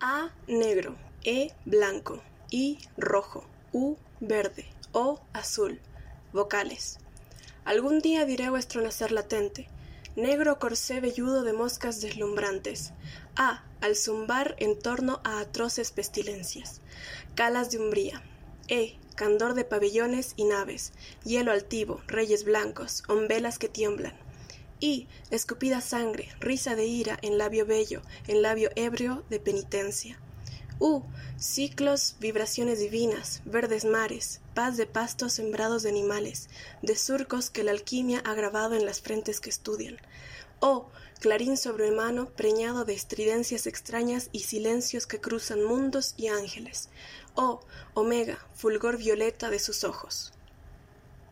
A negro, E blanco, I rojo, U verde, O azul. Vocales. Algún día diré vuestro nacer latente, negro corsé velludo de moscas deslumbrantes, A al zumbar en torno a atroces pestilencias, calas de umbría, E candor de pabellones y naves, hielo altivo, reyes blancos, ombelas que tiemblan, y escupida sangre, risa de ira en labio bello, en labio ebrio de penitencia. U, ciclos, vibraciones divinas, verdes mares, paz de pastos sembrados de animales, de surcos que la alquimia ha grabado en las frentes que estudian. O, clarín sobrehumano preñado de estridencias extrañas y silencios que cruzan mundos y ángeles. O, omega, fulgor violeta de sus ojos.